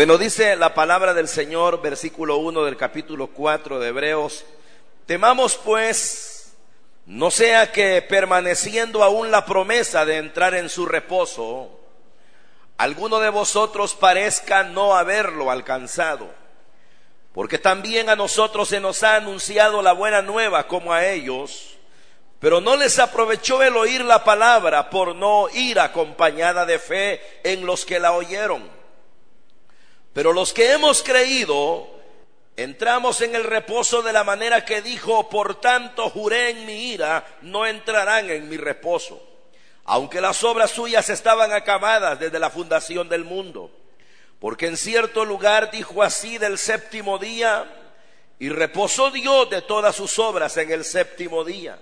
Bueno, dice la palabra del Señor, versículo 1 del capítulo 4 de Hebreos, temamos pues, no sea que permaneciendo aún la promesa de entrar en su reposo, alguno de vosotros parezca no haberlo alcanzado, porque también a nosotros se nos ha anunciado la buena nueva como a ellos, pero no les aprovechó el oír la palabra por no ir acompañada de fe en los que la oyeron. Pero los que hemos creído, entramos en el reposo de la manera que dijo, por tanto juré en mi ira, no entrarán en mi reposo, aunque las obras suyas estaban acabadas desde la fundación del mundo. Porque en cierto lugar dijo así del séptimo día, y reposó Dios de todas sus obras en el séptimo día.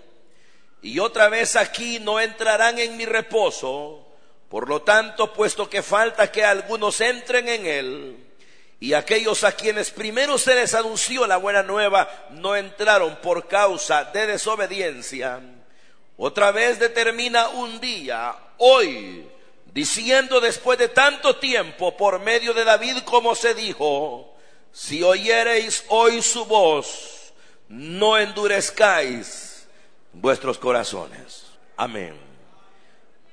Y otra vez aquí no entrarán en mi reposo, por lo tanto, puesto que falta que algunos entren en él, y aquellos a quienes primero se les anunció la buena nueva no entraron por causa de desobediencia, otra vez determina un día, hoy, diciendo después de tanto tiempo por medio de David como se dijo, si oyereis hoy su voz, no endurezcáis vuestros corazones. Amén.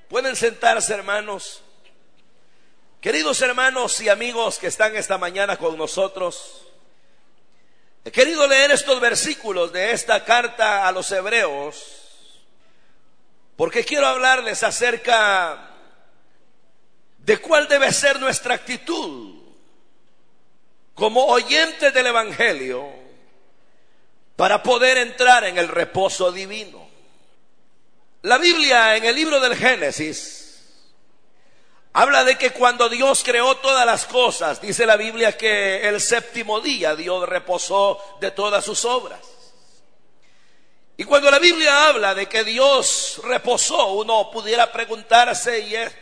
Pueden sentarse, hermanos. Queridos hermanos y amigos que están esta mañana con nosotros, he querido leer estos versículos de esta carta a los hebreos porque quiero hablarles acerca de cuál debe ser nuestra actitud como oyentes del Evangelio para poder entrar en el reposo divino. La Biblia en el libro del Génesis habla de que cuando Dios creó todas las cosas, dice la Biblia que el séptimo día Dios reposó de todas sus obras. Y cuando la Biblia habla de que Dios reposó, uno pudiera preguntarse y es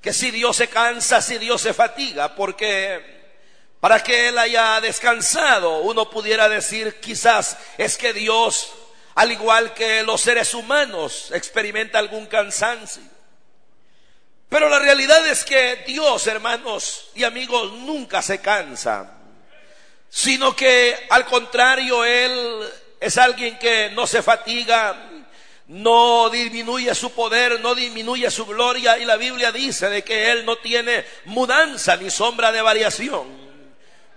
que si Dios se cansa, si Dios se fatiga, porque para que Él haya descansado, uno pudiera decir quizás es que Dios al igual que los seres humanos, experimenta algún cansancio. Pero la realidad es que Dios, hermanos y amigos, nunca se cansa, sino que al contrario, Él es alguien que no se fatiga, no disminuye su poder, no disminuye su gloria y la Biblia dice de que Él no tiene mudanza ni sombra de variación.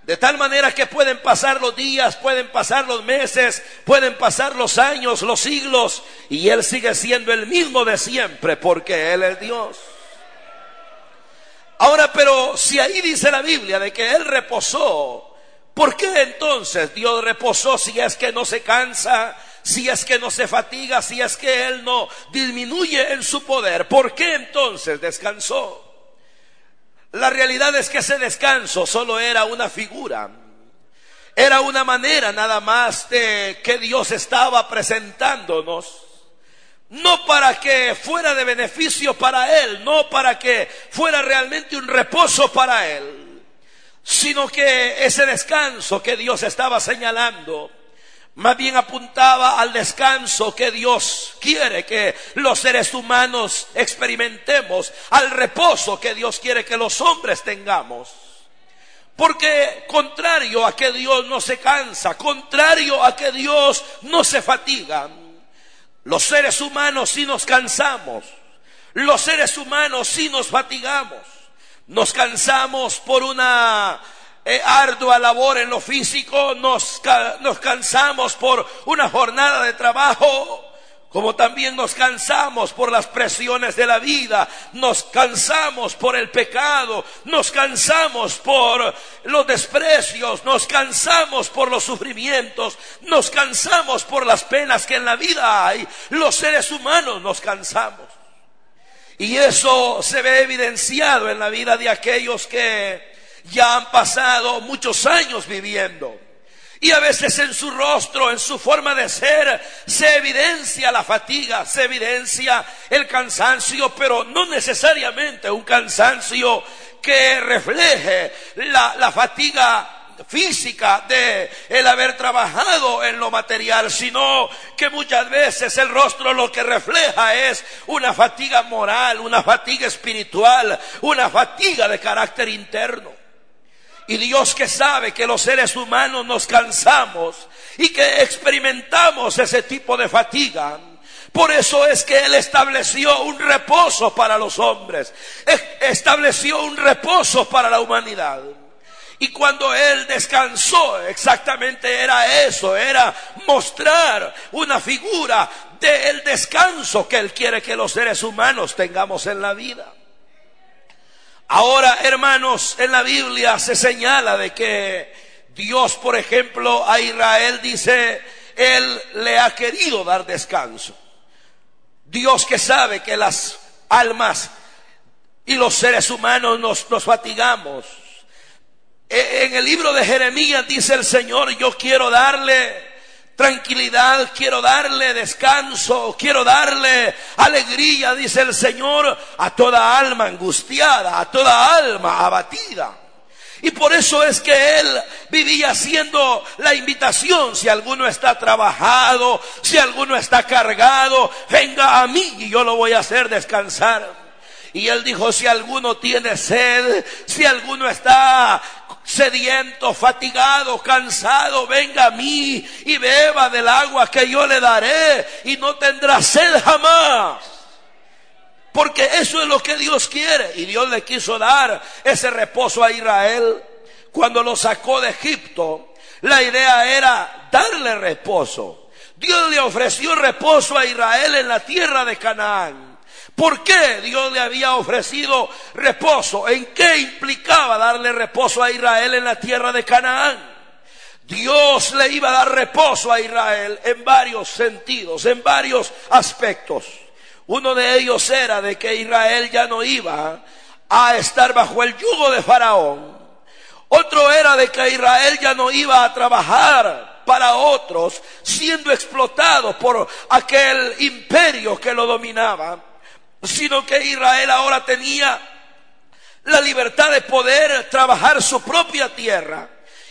De tal manera que pueden pasar los días, pueden pasar los meses, pueden pasar los años, los siglos, y Él sigue siendo el mismo de siempre, porque Él es Dios. Ahora, pero si ahí dice la Biblia de que Él reposó, ¿por qué entonces Dios reposó si es que no se cansa, si es que no se fatiga, si es que Él no disminuye en su poder? ¿Por qué entonces descansó? La realidad es que ese descanso solo era una figura. Era una manera nada más de que Dios estaba presentándonos. No para que fuera de beneficio para Él, no para que fuera realmente un reposo para Él, sino que ese descanso que Dios estaba señalando más bien apuntaba al descanso que Dios quiere que los seres humanos experimentemos, al reposo que Dios quiere que los hombres tengamos. Porque contrario a que Dios no se cansa, contrario a que Dios no se fatiga, los seres humanos sí nos cansamos, los seres humanos sí nos fatigamos, nos cansamos por una eh, ardua labor en lo físico, nos, nos cansamos por una jornada de trabajo, como también nos cansamos por las presiones de la vida, nos cansamos por el pecado, nos cansamos por los desprecios, nos cansamos por los sufrimientos, nos cansamos por las penas que en la vida hay, los seres humanos nos cansamos. Y eso se ve evidenciado en la vida de aquellos que ya han pasado muchos años viviendo. Y a veces en su rostro, en su forma de ser, se evidencia la fatiga, se evidencia el cansancio, pero no necesariamente un cansancio que refleje la, la fatiga física de el haber trabajado en lo material, sino que muchas veces el rostro lo que refleja es una fatiga moral, una fatiga espiritual, una fatiga de carácter interno. Y Dios que sabe que los seres humanos nos cansamos y que experimentamos ese tipo de fatiga. Por eso es que Él estableció un reposo para los hombres, estableció un reposo para la humanidad. Y cuando Él descansó, exactamente era eso, era mostrar una figura del descanso que Él quiere que los seres humanos tengamos en la vida. Ahora, hermanos, en la Biblia se señala de que Dios, por ejemplo, a Israel dice, Él le ha querido dar descanso. Dios que sabe que las almas y los seres humanos nos, nos fatigamos. E, en el libro de Jeremías dice el Señor, yo quiero darle tranquilidad, quiero darle descanso, quiero darle alegría, dice el Señor, a toda alma angustiada, a toda alma abatida. Y por eso es que él vivía haciendo la invitación, si alguno está trabajado, si alguno está cargado, venga a mí y yo lo voy a hacer descansar. Y él dijo, si alguno tiene sed, si alguno está sediento, fatigado, cansado, venga a mí y beba del agua que yo le daré y no tendrá sed jamás. Porque eso es lo que Dios quiere. Y Dios le quiso dar ese reposo a Israel cuando lo sacó de Egipto. La idea era darle reposo. Dios le ofreció reposo a Israel en la tierra de Canaán. ¿Por qué Dios le había ofrecido reposo? ¿En qué implicaba darle reposo a Israel en la tierra de Canaán? Dios le iba a dar reposo a Israel en varios sentidos, en varios aspectos. Uno de ellos era de que Israel ya no iba a estar bajo el yugo de Faraón. Otro era de que Israel ya no iba a trabajar para otros, siendo explotado por aquel imperio que lo dominaba sino que Israel ahora tenía la libertad de poder trabajar su propia tierra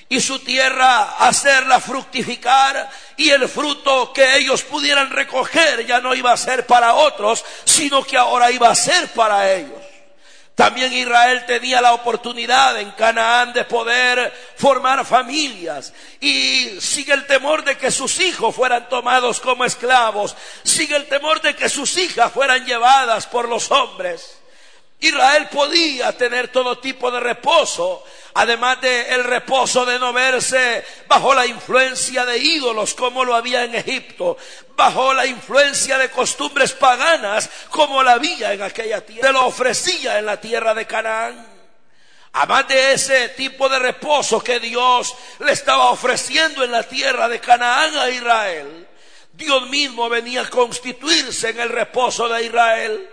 y su tierra hacerla fructificar y el fruto que ellos pudieran recoger ya no iba a ser para otros, sino que ahora iba a ser para ellos. También Israel tenía la oportunidad en Canaán de poder formar familias y sigue el temor de que sus hijos fueran tomados como esclavos, sigue el temor de que sus hijas fueran llevadas por los hombres. Israel podía tener todo tipo de reposo, además del el reposo de no verse bajo la influencia de ídolos como lo había en Egipto, bajo la influencia de costumbres paganas como la había en aquella tierra, se lo ofrecía en la tierra de Canaán. Además de ese tipo de reposo que Dios le estaba ofreciendo en la tierra de Canaán a Israel, Dios mismo venía a constituirse en el reposo de Israel.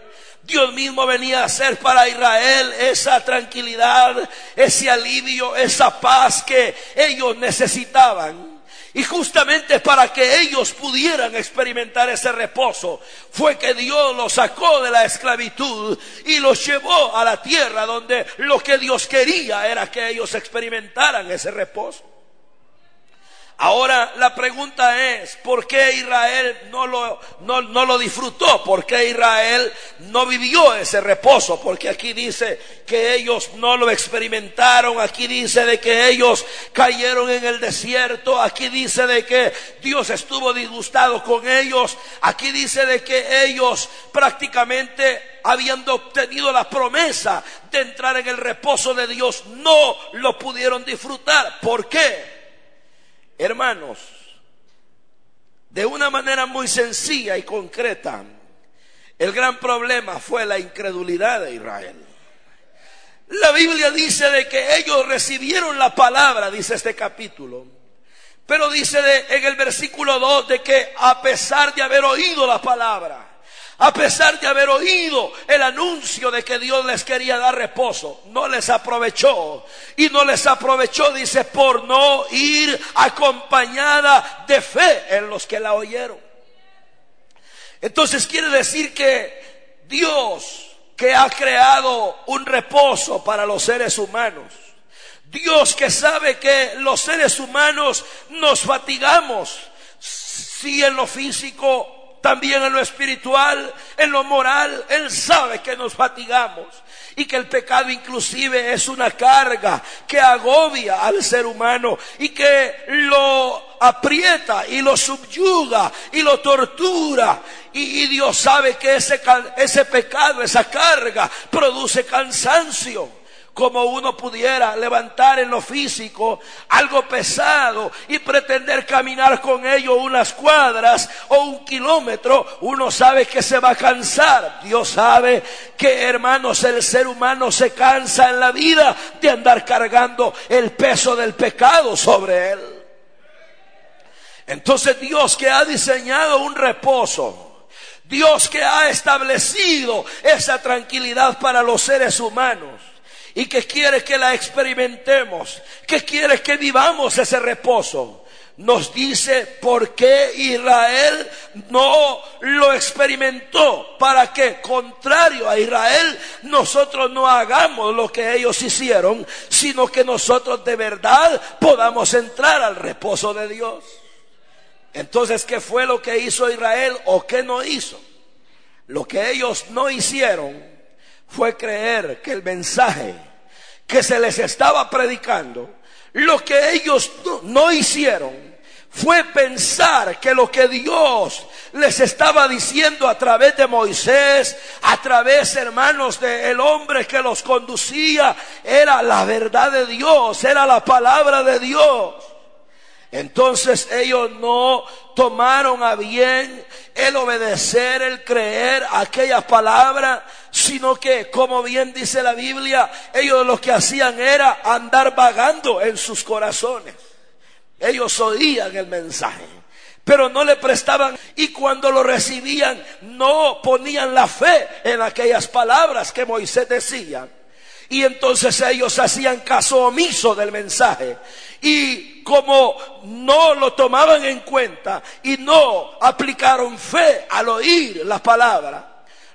Dios mismo venía a hacer para Israel esa tranquilidad, ese alivio, esa paz que ellos necesitaban. Y justamente para que ellos pudieran experimentar ese reposo, fue que Dios los sacó de la esclavitud y los llevó a la tierra donde lo que Dios quería era que ellos experimentaran ese reposo. Ahora la pregunta es, ¿por qué Israel no lo, no, no lo disfrutó? ¿Por qué Israel no vivió ese reposo? Porque aquí dice que ellos no lo experimentaron, aquí dice de que ellos cayeron en el desierto, aquí dice de que Dios estuvo disgustado con ellos, aquí dice de que ellos prácticamente habiendo obtenido la promesa de entrar en el reposo de Dios, no lo pudieron disfrutar. ¿Por qué? Hermanos, de una manera muy sencilla y concreta, el gran problema fue la incredulidad de Israel. La Biblia dice de que ellos recibieron la palabra, dice este capítulo. Pero dice en el versículo 2 de que a pesar de haber oído la palabra, a pesar de haber oído el anuncio de que Dios les quería dar reposo, no les aprovechó. Y no les aprovechó, dice, por no ir acompañada de fe en los que la oyeron. Entonces quiere decir que Dios que ha creado un reposo para los seres humanos, Dios que sabe que los seres humanos nos fatigamos, si en lo físico también en lo espiritual, en lo moral, Él sabe que nos fatigamos. y que el pecado inclusive es una carga que agobia al ser humano y que lo aprieta y lo subyuga y lo tortura. Y, Dios sabe que ese, ese pecado, esa carga produce cansancio como uno pudiera levantar en lo físico algo pesado y pretender caminar con ello unas cuadras o un kilómetro, uno sabe que se va a cansar. Dios sabe que, hermanos, el ser humano se cansa en la vida de andar cargando el peso del pecado sobre él. Entonces Dios que ha diseñado un reposo, Dios que ha establecido esa tranquilidad para los seres humanos, y que quiere que la experimentemos, que quiere que vivamos ese reposo. Nos dice por qué Israel no lo experimentó, para que, contrario a Israel, nosotros no hagamos lo que ellos hicieron, sino que nosotros de verdad podamos entrar al reposo de Dios. Entonces, ¿qué fue lo que hizo Israel o qué no hizo? Lo que ellos no hicieron fue creer que el mensaje que se les estaba predicando, lo que ellos no, hicieron fue pensar que lo que Dios les estaba diciendo a través de Moisés, a través, hermanos, del hombre que los conducía, era la verdad de Dios, era la palabra de Dios. Entonces ellos no tomaron a bien el obedecer, el creer aquella palabra, sino que, como bien dice la Biblia, ellos lo que hacían era andar vagando en sus corazones. Ellos oían el mensaje, pero no le prestaban y cuando lo recibían no ponían la fe en aquellas palabras que Moisés decía. Y entonces ellos hacían caso omiso del mensaje. Y como no lo tomaban en cuenta y no aplicaron fe al oír la palabra,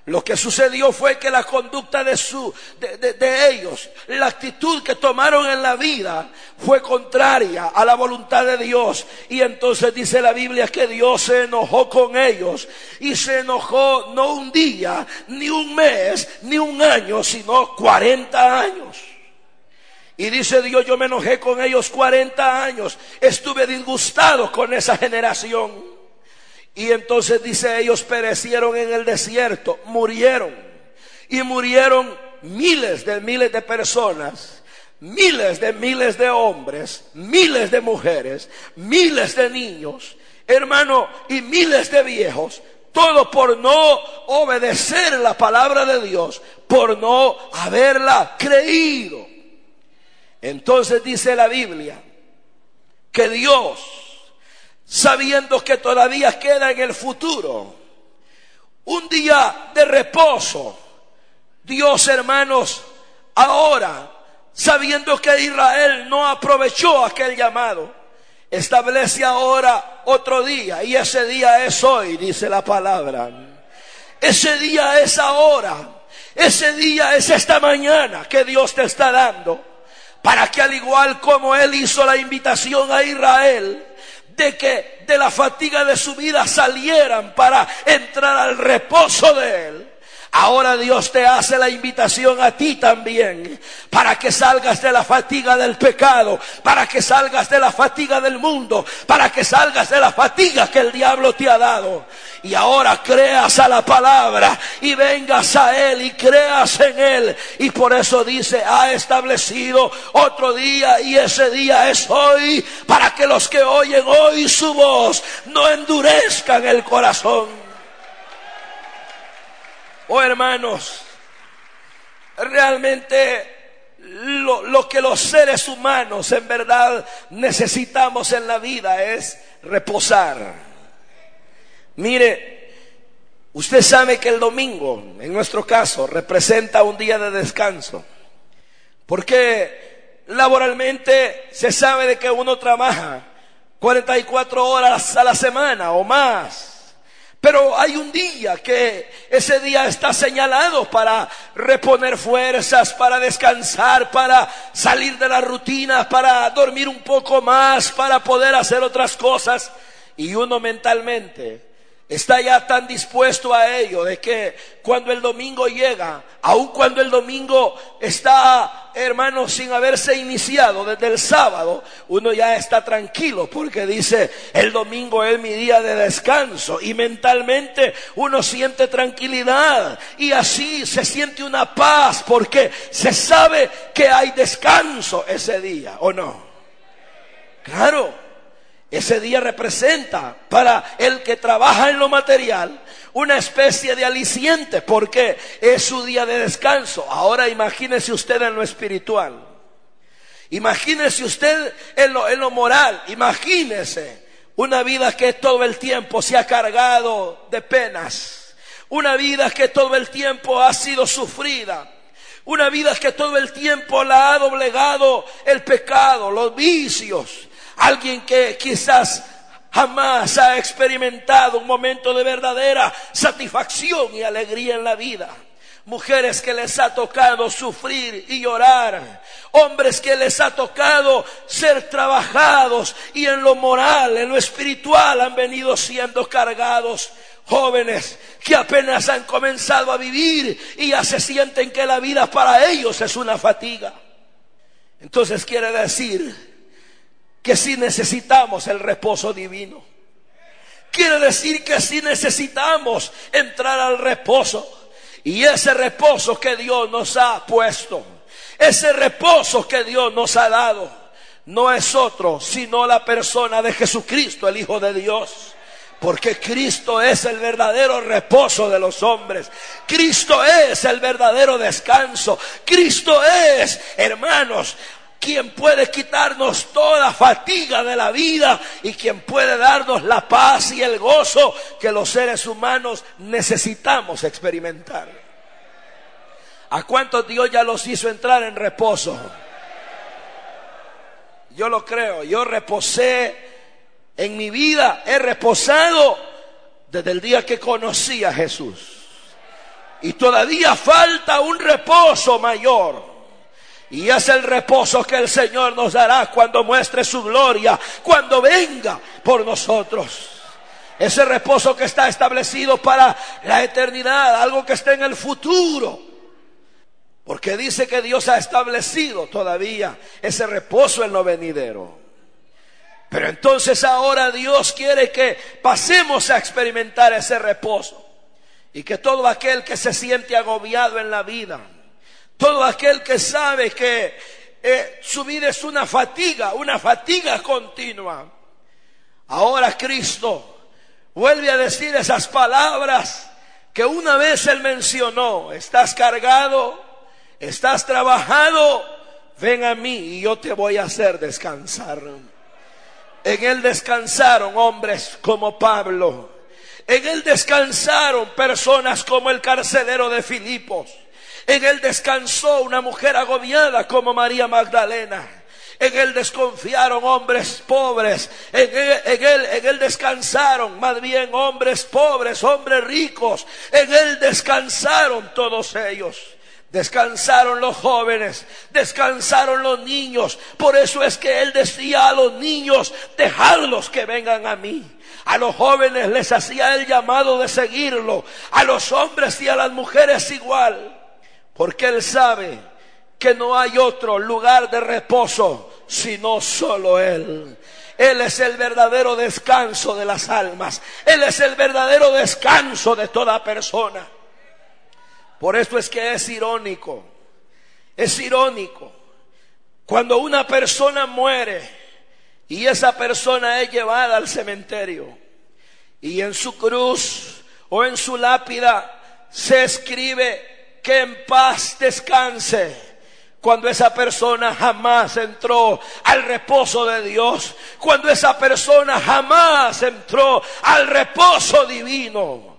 lo que sucedió fue que la conducta de, su, de, ellos, la actitud que tomaron en la vida fue contraria a la voluntad de Dios. Y entonces dice la Biblia que Dios se enojó con ellos y se enojó no un día, ni un mes, ni un año, sino 40 años. Y dice Dios, yo me enojé con ellos 40 años, estuve disgustado con esa generación. Y entonces dice, ellos perecieron en el desierto, murieron. Y murieron miles de miles de personas, miles de miles de hombres, miles de mujeres, miles de niños, hermano, y miles de viejos. Todo por no obedecer la palabra de Dios, por no haberla creído. Entonces dice la Biblia que Dios sabiendo que todavía queda en el futuro un día de reposo. Dios, hermanos, ahora, sabiendo que Israel no aprovechó aquel llamado, establece ahora otro día y ese día es hoy, dice la palabra. Ese día es ahora. Ese día es esta mañana que Dios te está dando para que al igual como Él hizo la invitación a Israel, de que de la fatiga de su vida salieran para entrar al reposo de Él. Ahora Dios te hace la invitación a ti también para que salgas de la fatiga del pecado, para que salgas de la fatiga del mundo, para que salgas de la fatiga que el diablo te ha dado. Y ahora creas a la palabra y vengas a Él y creas en Él. Y por eso dice, ha establecido otro día y ese día es hoy para que los que oyen hoy su voz no endurezcan el corazón. Oh hermanos, realmente lo, lo, que los seres humanos en verdad necesitamos en la vida es reposar. Mire, usted sabe que el domingo, en nuestro caso, representa un día de descanso. Porque laboralmente se sabe de que uno trabaja 44 horas a la semana o más. Pero hay un día que ese día está señalado para reponer fuerzas, para descansar, para salir de la rutina, para dormir un poco más, para poder hacer otras cosas. Y uno mentalmente está ya tan dispuesto a ello de que cuando el domingo llega, aun cuando el domingo está, hermano, sin haberse iniciado desde el sábado, uno ya está tranquilo porque dice, el domingo es mi día de descanso y mentalmente uno siente tranquilidad y así se siente una paz porque se sabe que hay descanso ese día, ¿o no? Claro. Ese día representa para el que trabaja en lo material una especie de aliciente porque es su día de descanso. Ahora imagínese usted en lo espiritual. Imagínese usted en lo, en lo moral. Imagínese una vida que todo el tiempo se ha cargado de penas. Una vida que todo el tiempo ha sido sufrida. Una vida que todo el tiempo la ha doblegado el pecado, los vicios, Alguien que quizás jamás ha experimentado un momento de verdadera satisfacción y alegría en la vida. Mujeres que les ha tocado sufrir y llorar. Hombres que les ha tocado ser trabajados y en lo moral, en lo espiritual han venido siendo cargados. Jóvenes que apenas han comenzado a vivir y ya se sienten que la vida para ellos es una fatiga. Entonces quiere decir que si necesitamos el reposo divino. Quiere decir que si necesitamos entrar al reposo. Y ese reposo que Dios nos ha puesto, ese reposo que Dios nos ha dado, no es otro sino la persona de Jesucristo, el Hijo de Dios. Porque Cristo es el verdadero reposo de los hombres. Cristo es el verdadero descanso. Cristo es, hermanos, quien puede quitarnos toda fatiga de la vida y quien puede darnos la paz y el gozo que los seres humanos necesitamos experimentar. ¿A cuántos Dios ya los hizo entrar en reposo? Yo lo creo, yo reposé en mi vida, he reposado desde el día que conocí a Jesús. Y todavía falta un reposo mayor. Y es el reposo que el Señor nos dará cuando muestre su gloria, cuando venga por nosotros. Ese reposo que está establecido para la eternidad, algo que está en el futuro. Porque dice que Dios ha establecido todavía ese reposo en lo venidero. Pero entonces ahora Dios quiere que pasemos a experimentar ese reposo. Y que todo aquel que se siente agobiado en la vida, todo aquel que sabe que eh, su vida es una fatiga, una fatiga continua. Ahora Cristo vuelve a decir esas palabras que una vez él mencionó. Estás cargado, estás trabajado, ven a mí y yo te voy a hacer descansar. En él descansaron hombres como Pablo. En él descansaron personas como el carcelero de Filipos. En él descansó una mujer agobiada como María Magdalena. En él desconfiaron hombres pobres. En él, en él, descansaron más bien hombres pobres, hombres ricos. En él descansaron todos ellos. Descansaron los jóvenes, descansaron los niños. Por eso es que él decía a los niños, dejadlos que vengan a mí. A los jóvenes les hacía el llamado de seguirlo. A los hombres y a las mujeres igual. Porque Él sabe que no hay otro lugar de reposo sino solo Él. Él es el verdadero descanso de las almas. Él es el verdadero descanso de toda persona. Por esto es que es irónico. Es irónico. Cuando una persona muere y esa persona es llevada al cementerio y en su cruz o en su lápida se escribe que en paz descanse. Cuando esa persona jamás entró al reposo de Dios. Cuando esa persona jamás entró al reposo divino.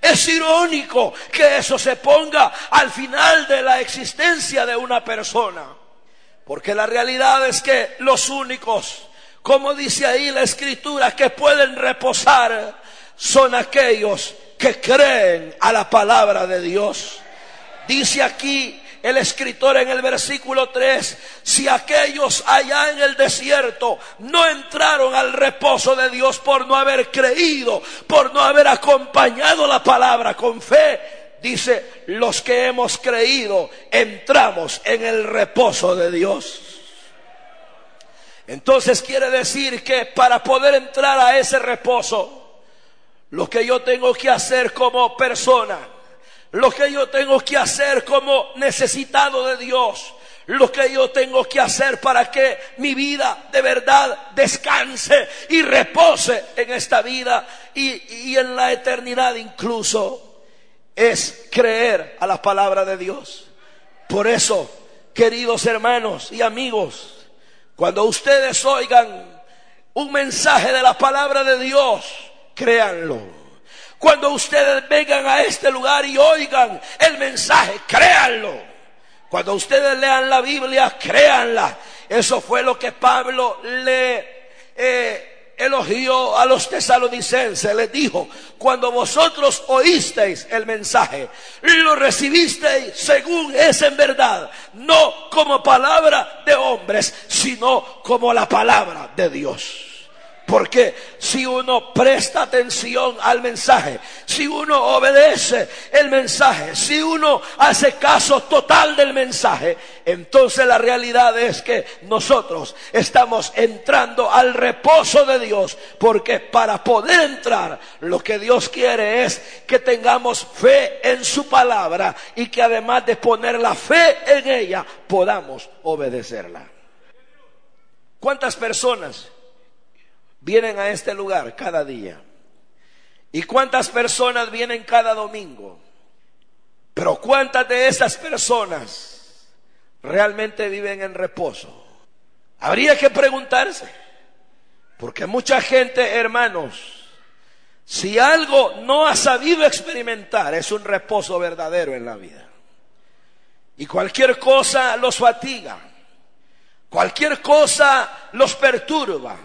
Es irónico que eso se ponga al final de la existencia de una persona. Porque la realidad es que los únicos, como dice ahí la escritura, que pueden reposar son aquellos que creen a la palabra de Dios. Dice aquí el escritor en el versículo 3, si aquellos allá en el desierto no entraron al reposo de Dios por no haber creído, por no haber acompañado la palabra con fe, dice, los que hemos creído entramos en el reposo de Dios. Entonces quiere decir que para poder entrar a ese reposo, lo que yo tengo que hacer como persona, lo que yo tengo que hacer como necesitado de Dios, lo que yo tengo que hacer para que mi vida de verdad descanse y repose en esta vida y, en la eternidad incluso, es creer a la palabra de Dios. Por eso, queridos hermanos y amigos, cuando ustedes oigan un mensaje de la palabra de Dios, créanlo. Cuando ustedes vengan a este lugar y oigan el mensaje, créanlo. Cuando ustedes lean la Biblia, créanla. Eso fue lo que Pablo le eh, elogió a los tesalonicenses, les dijo, cuando vosotros oísteis el mensaje, lo recibisteis según es en verdad, no como palabra de hombres, sino como la palabra de Dios. Porque si uno presta atención al mensaje, si uno obedece el mensaje, si uno hace caso total del mensaje, entonces la realidad es que nosotros estamos entrando al reposo de Dios. Porque para poder entrar, lo que Dios quiere es que tengamos fe en su palabra y que además de poner la fe en ella, podamos obedecerla. ¿Cuántas personas? Vienen a este lugar cada día? ¿Y cuántas personas vienen cada domingo? Pero ¿cuántas de esas personas realmente viven en reposo? Habría que preguntarse, porque mucha gente, hermanos, si algo no ha sabido experimentar, es un reposo verdadero en la vida. Y cualquier cosa los fatiga, cualquier cosa los perturba,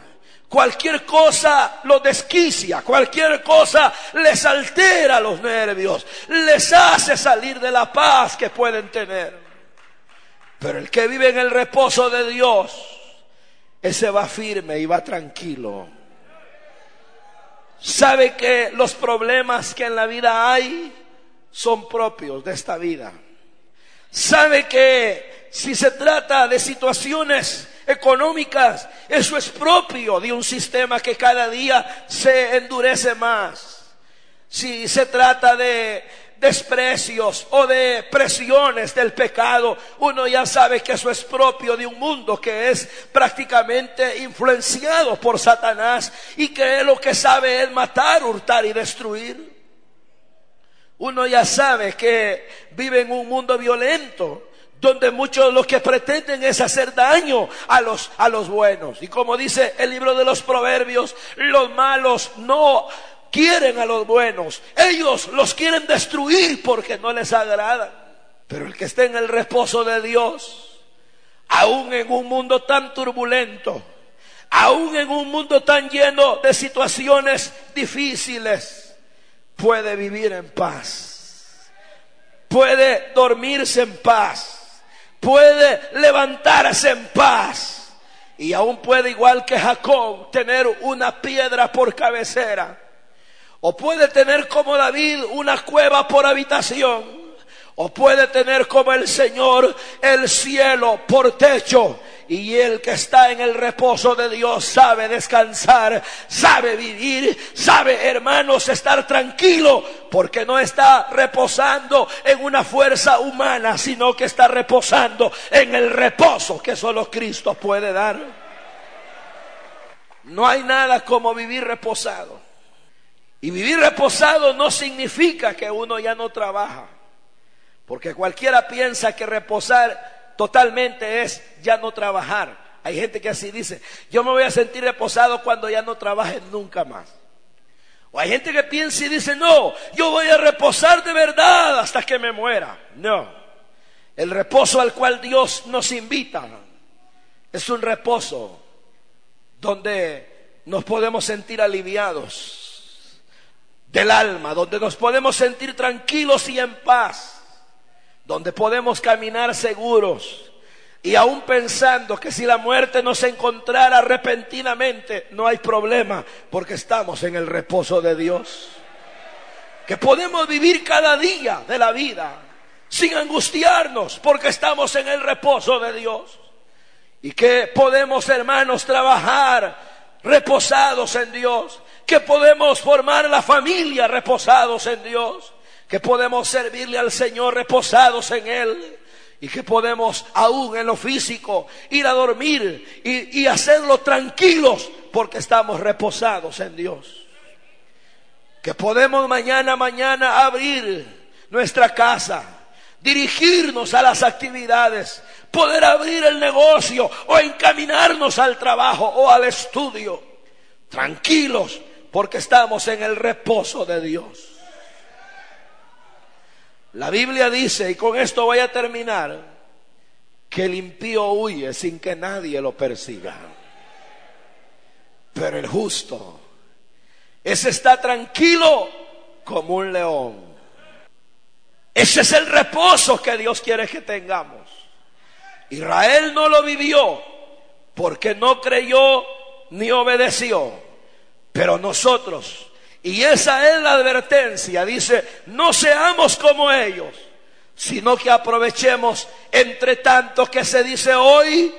Cualquier cosa los desquicia, cualquier cosa les altera los nervios, les hace salir de la paz que pueden tener. Pero el que vive en el reposo de Dios, ese va firme y va tranquilo. Sabe que los problemas que en la vida hay son propios de esta vida. Sabe que si se trata de situaciones económicas. Eso es propio de un sistema que cada día se endurece más. Si se trata de desprecios o de presiones del pecado, uno ya sabe que eso es propio de un mundo que es prácticamente influenciado por Satanás y que lo que sabe es matar, hurtar y destruir. Uno ya sabe que vive en un mundo violento donde muchos los que pretenden es hacer daño a los, a los buenos. Y como dice el libro de los proverbios, los malos no quieren a los buenos, ellos los quieren destruir porque no les agrada. Pero el que esté en el reposo de Dios, aún en un mundo tan turbulento, aún en un mundo tan lleno de situaciones difíciles, puede vivir en paz, puede dormirse en paz puede levantarse en paz y aún puede, igual que Jacob, tener una piedra por cabecera. O puede tener como David una cueva por habitación o puede tener como el Señor el cielo por techo. Y el que está en el reposo de Dios sabe descansar, sabe vivir, sabe, hermanos, estar tranquilo, porque no está reposando en una fuerza humana, sino que está reposando en el reposo que solo Cristo puede dar. No hay nada como vivir reposado. Y vivir reposado no significa que uno ya no trabaja. Porque cualquiera piensa que reposar totalmente es ya no trabajar. Hay gente que así dice, yo me voy a sentir reposado cuando ya no trabaje nunca más. O hay gente que piensa y dice, no, yo voy a reposar de verdad hasta que me muera. No, el reposo al cual Dios nos invita es un reposo donde nos podemos sentir aliviados del alma, donde nos podemos sentir tranquilos y en paz donde podemos caminar seguros y aún pensando que si la muerte nos encontrara repentinamente, no hay problema, porque estamos en el reposo de Dios. Que podemos vivir cada día de la vida sin angustiarnos, porque estamos en el reposo de Dios. Y que podemos, hermanos, trabajar reposados en Dios. Que podemos formar la familia reposados en Dios. Que podemos servirle al Señor reposados en Él y que podemos aún en lo físico ir a dormir y, hacerlo tranquilos porque estamos reposados en Dios. Que podemos mañana, mañana abrir nuestra casa, dirigirnos a las actividades, poder abrir el negocio o encaminarnos al trabajo o al estudio, tranquilos porque estamos en el reposo de Dios. La Biblia dice, y con esto voy a terminar, que el impío huye sin que nadie lo persiga. Pero el justo, ese está tranquilo como un león. Ese es el reposo que Dios quiere que tengamos. Israel no lo vivió porque no creyó ni obedeció. Pero nosotros y esa es la advertencia. Dice, no seamos como ellos, sino que aprovechemos entre tanto que se dice hoy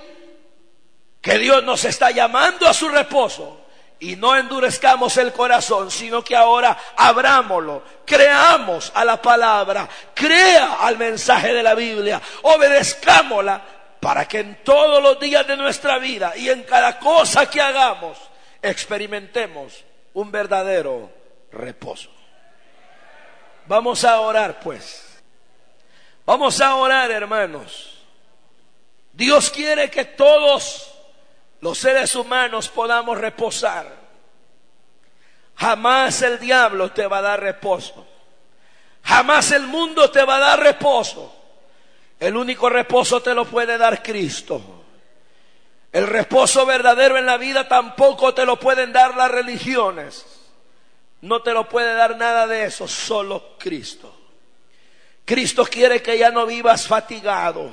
que Dios nos está llamando a su reposo. Y no endurezcamos el corazón, sino que ahora abrámoslo, creamos a la palabra, crea al mensaje de la Biblia, obedezcámosla para que en todos los días de nuestra vida y en cada cosa que hagamos experimentemos un verdadero reposo. Vamos a orar pues. Vamos a orar hermanos. Dios quiere que todos los seres humanos podamos reposar. Jamás el diablo te va a dar reposo. Jamás el mundo te va a dar reposo. El único reposo te lo puede dar Cristo. El reposo verdadero en la vida tampoco te lo pueden dar las religiones. No te lo puede dar nada de eso, solo Cristo. Cristo quiere que ya no vivas fatigado.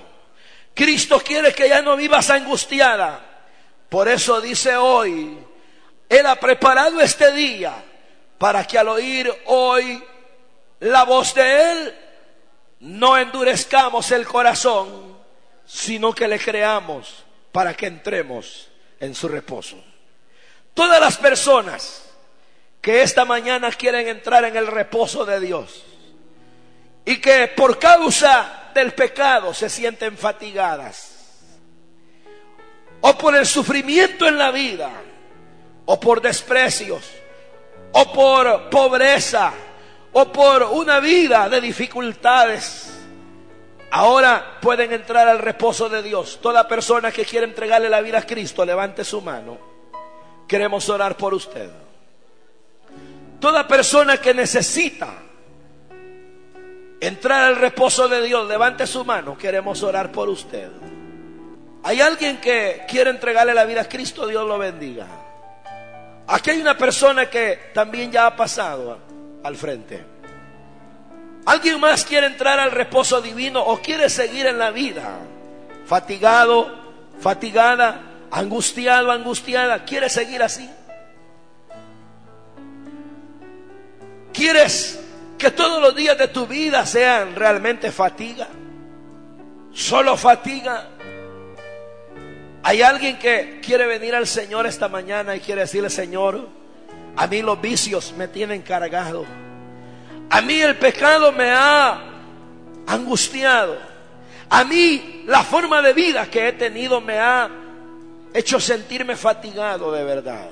Cristo quiere que ya no vivas angustiada. Por eso dice hoy, Él ha preparado este día para que al oír hoy la voz de Él, no endurezcamos el corazón, sino que le creamos para que entremos en su reposo. Todas las personas que esta mañana quieren entrar en el reposo de Dios y que por causa del pecado se sienten fatigadas o por el sufrimiento en la vida o por desprecios o por pobreza o por una vida de dificultades Ahora pueden entrar al reposo de Dios. Toda persona que quiere entregarle la vida a Cristo, levante su mano. Queremos orar por usted. Toda persona que necesita entrar al reposo de Dios, levante su mano. Queremos orar por usted. Hay alguien que quiere entregarle la vida a Cristo, Dios lo bendiga. Aquí hay una persona que también ya ha pasado al frente. ¿Alguien más quiere entrar al reposo divino o quiere seguir en la vida? Fatigado, fatigada, angustiado, angustiada. ¿Quiere seguir así? ¿Quieres que todos los días de tu vida sean realmente fatiga? Solo fatiga. Hay alguien que quiere venir al Señor esta mañana y quiere decirle, Señor, a mí los vicios me tienen cargado. A mí el pecado me ha angustiado. A mí la forma de vida que he tenido me ha hecho sentirme fatigado de verdad.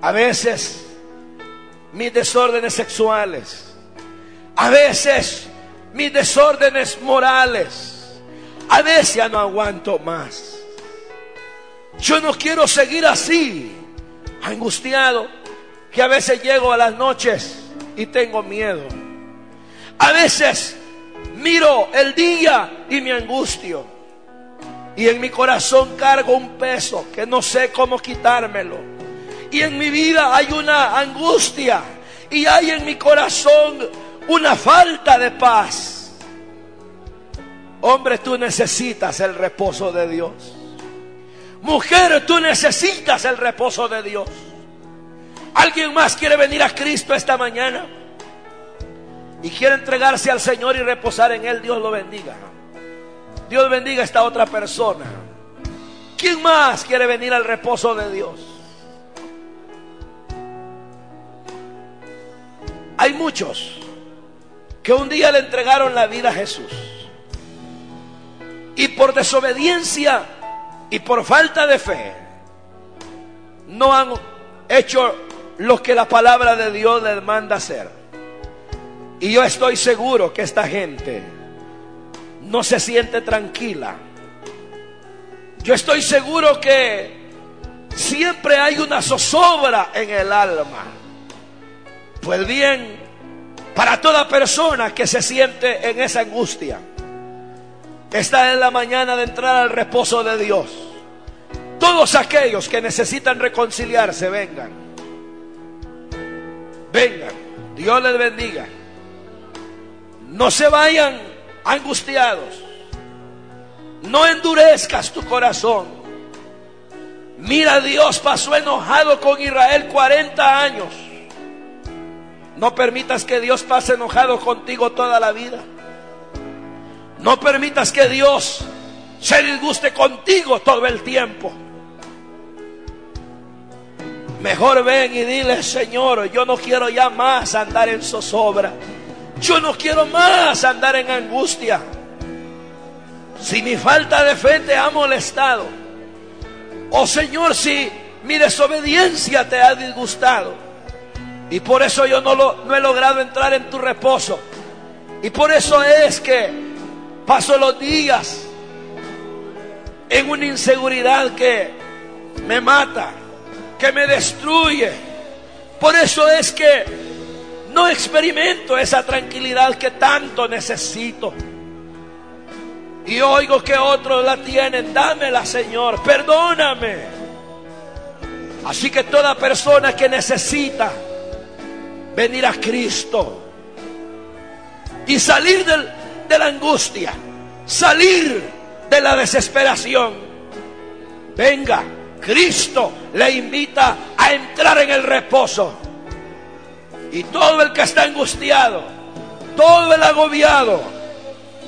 A veces mis desórdenes sexuales. A veces mis desórdenes morales. A veces ya no aguanto más. Yo no quiero seguir así, angustiado que a veces llego a las noches y tengo miedo. A veces miro el día y me angustio. Y en mi corazón cargo un peso que no sé cómo quitármelo. Y en mi vida hay una angustia. Y hay en mi corazón una falta de paz. Hombre, tú necesitas el reposo de Dios. Mujer, tú necesitas el reposo de Dios. ¿Alguien más quiere venir a Cristo esta mañana? Y quiere entregarse al Señor y reposar en Él. Dios lo bendiga. Dios bendiga a esta otra persona. ¿Quién más quiere venir al reposo de Dios? Hay muchos que un día le entregaron la vida a Jesús. Y por desobediencia y por falta de fe, no han hecho lo que la palabra de Dios les manda hacer. Y yo estoy seguro que esta gente no se siente tranquila. Yo estoy seguro que siempre hay una zozobra en el alma. Pues bien, para toda persona que se siente en esa angustia, esta es la mañana de entrar al reposo de Dios. Todos aquellos que necesitan reconciliarse, vengan. Vengan. Dios les bendiga. No se vayan angustiados. No endurezcas tu corazón. Mira, Dios pasó enojado con Israel 40 años. No permitas que Dios pase enojado contigo toda la vida. No permitas que Dios se disguste contigo todo el tiempo. Mejor ven y dile, Señor, yo no quiero ya más andar en zozobra. Yo no quiero más andar en angustia. Si mi falta de fe te ha molestado. Oh Señor, si mi desobediencia te ha disgustado. Y por eso yo no, lo, no he logrado entrar en tu reposo. Y por eso es que paso los días en una inseguridad que me mata, que me destruye. Por eso es que no experimento esa tranquilidad que tanto necesito. Y oigo que otros la tienen. Dámela, Señor. Perdóname. Así que toda persona que necesita venir a Cristo y salir de la angustia, salir de la desesperación. Venga, Cristo le invita a entrar en el reposo. Y todo el que está angustiado, todo el agobiado,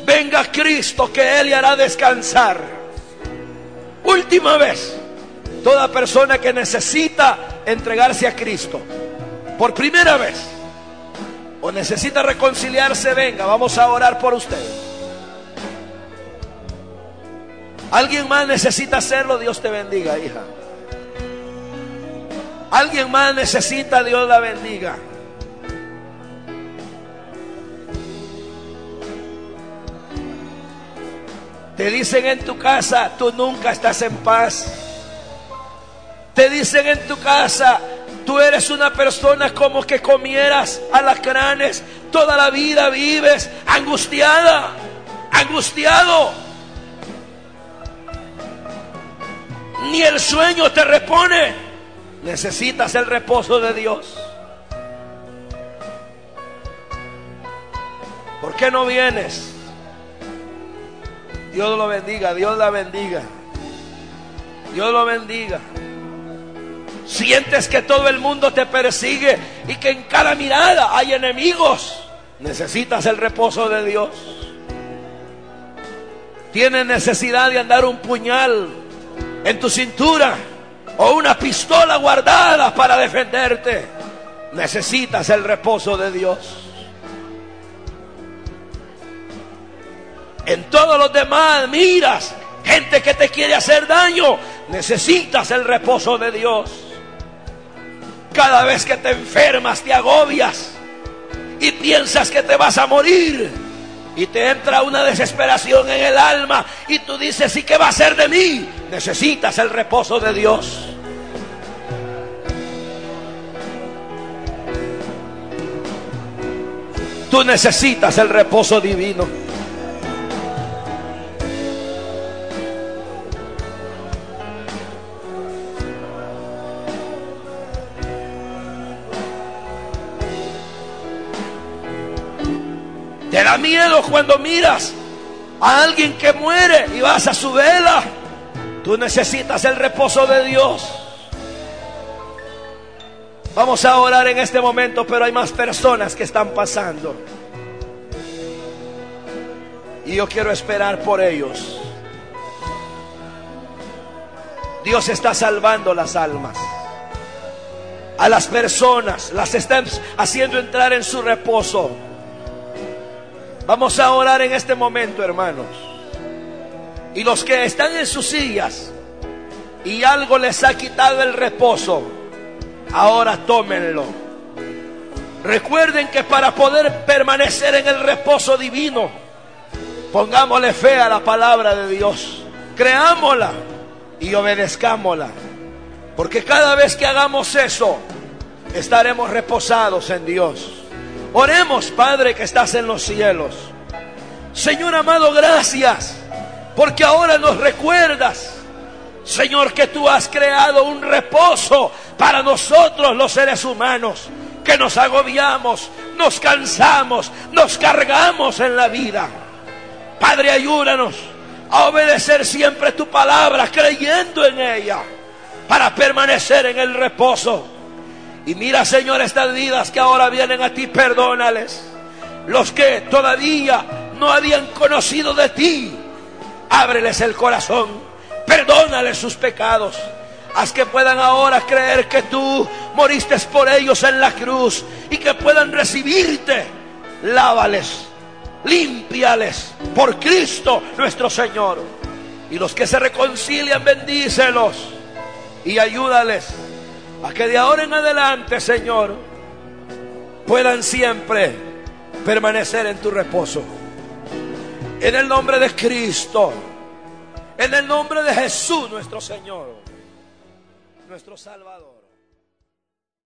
venga Cristo que Él le hará descansar. Última vez, toda persona que necesita entregarse a Cristo, por primera vez o necesita reconciliarse, venga, vamos a orar por usted. Alguien más necesita hacerlo, Dios te bendiga, hija. Alguien más necesita, Dios la bendiga. Te dicen en tu casa, tú nunca estás en paz. Te dicen en tu casa, Tú eres una persona como que comieras alacranes. Toda la vida vives angustiada, angustiado. Ni el sueño te repone. Necesitas el reposo de Dios. ¿Por qué no vienes? Dios lo bendiga, Dios la bendiga. Dios lo bendiga. Sientes que todo el mundo te persigue y que en cada mirada hay enemigos. Necesitas el reposo de Dios. Tienes necesidad de andar un puñal en tu cintura o una pistola guardada para defenderte. Necesitas el reposo de Dios. En todos los demás miras gente que te quiere hacer daño. Necesitas el reposo de Dios. Cada vez que te enfermas, te agobias y piensas que te vas a morir. Y te entra una desesperación en el alma y tú dices, ¿y qué va a ser de mí? Necesitas el reposo de Dios. Tú necesitas el reposo divino. Te da miedo cuando miras a alguien que muere y vas a su vela. Tú necesitas el reposo de Dios. Vamos a orar en este momento, pero hay más personas que están pasando. Y yo quiero esperar por ellos. Dios está salvando las almas. A las personas las está haciendo entrar en su reposo. Vamos a orar en este momento, hermanos. Y los que están en sus sillas y algo les ha quitado el reposo, ahora tómenlo. Recuerden que para poder permanecer en el reposo divino, pongámosle fe a la palabra de Dios. Creámosla y obedezcámosla. Porque cada vez que hagamos eso, estaremos reposados en Dios. Oremos, Padre que estás en los cielos. Señor amado, gracias. Porque ahora nos recuerdas, Señor, que tú has creado un reposo para nosotros los seres humanos. Que nos agobiamos, nos cansamos, nos cargamos en la vida. Padre, ayúdanos a obedecer siempre tu palabra, creyendo en ella, para permanecer en el reposo. Y mira, Señor, estas vidas que ahora vienen a ti, perdónales. Los que todavía no habían conocido de ti, ábreles el corazón, perdónales sus pecados. Haz que puedan ahora creer que tú moriste por ellos en la cruz y que puedan recibirte. Lávales límpiales por Cristo nuestro Señor. Y los que se reconcilian, bendícelos y ayúdales a que de ahora en adelante, Señor, puedan siempre permanecer en tu reposo. En el nombre de Cristo, en el nombre de Jesús nuestro Señor, nuestro Salvador.